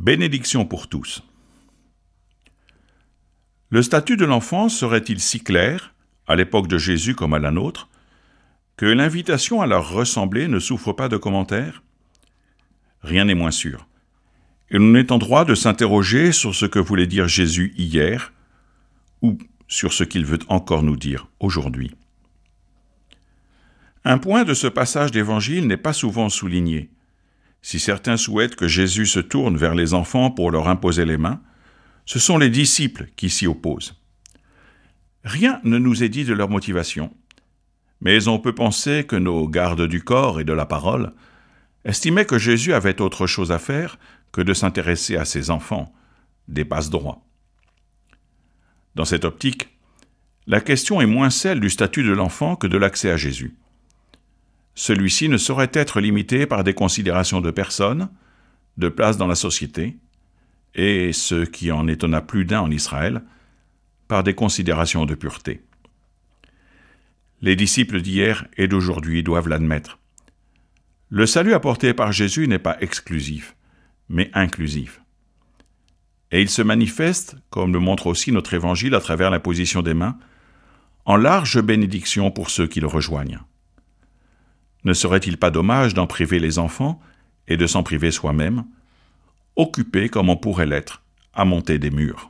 Bénédiction pour tous. Le statut de l'enfant serait-il si clair, à l'époque de Jésus comme à la nôtre, que l'invitation à leur ressembler ne souffre pas de commentaires? Rien n'est moins sûr. Et l'on est en droit de s'interroger sur ce que voulait dire Jésus hier, ou sur ce qu'il veut encore nous dire aujourd'hui. Un point de ce passage d'Évangile n'est pas souvent souligné. Si certains souhaitent que Jésus se tourne vers les enfants pour leur imposer les mains, ce sont les disciples qui s'y opposent. Rien ne nous est dit de leur motivation, mais on peut penser que nos gardes du corps et de la parole estimaient que Jésus avait autre chose à faire que de s'intéresser à ses enfants, des passe-droits. Dans cette optique, la question est moins celle du statut de l'enfant que de l'accès à Jésus. Celui-ci ne saurait être limité par des considérations de personne, de place dans la société, et, ce qui en étonna plus d'un en Israël, par des considérations de pureté. Les disciples d'hier et d'aujourd'hui doivent l'admettre. Le salut apporté par Jésus n'est pas exclusif, mais inclusif. Et il se manifeste, comme le montre aussi notre évangile à travers l'imposition des mains, en large bénédiction pour ceux qui le rejoignent. Ne serait-il pas dommage d'en priver les enfants et de s'en priver soi-même, occupé comme on pourrait l'être à monter des murs?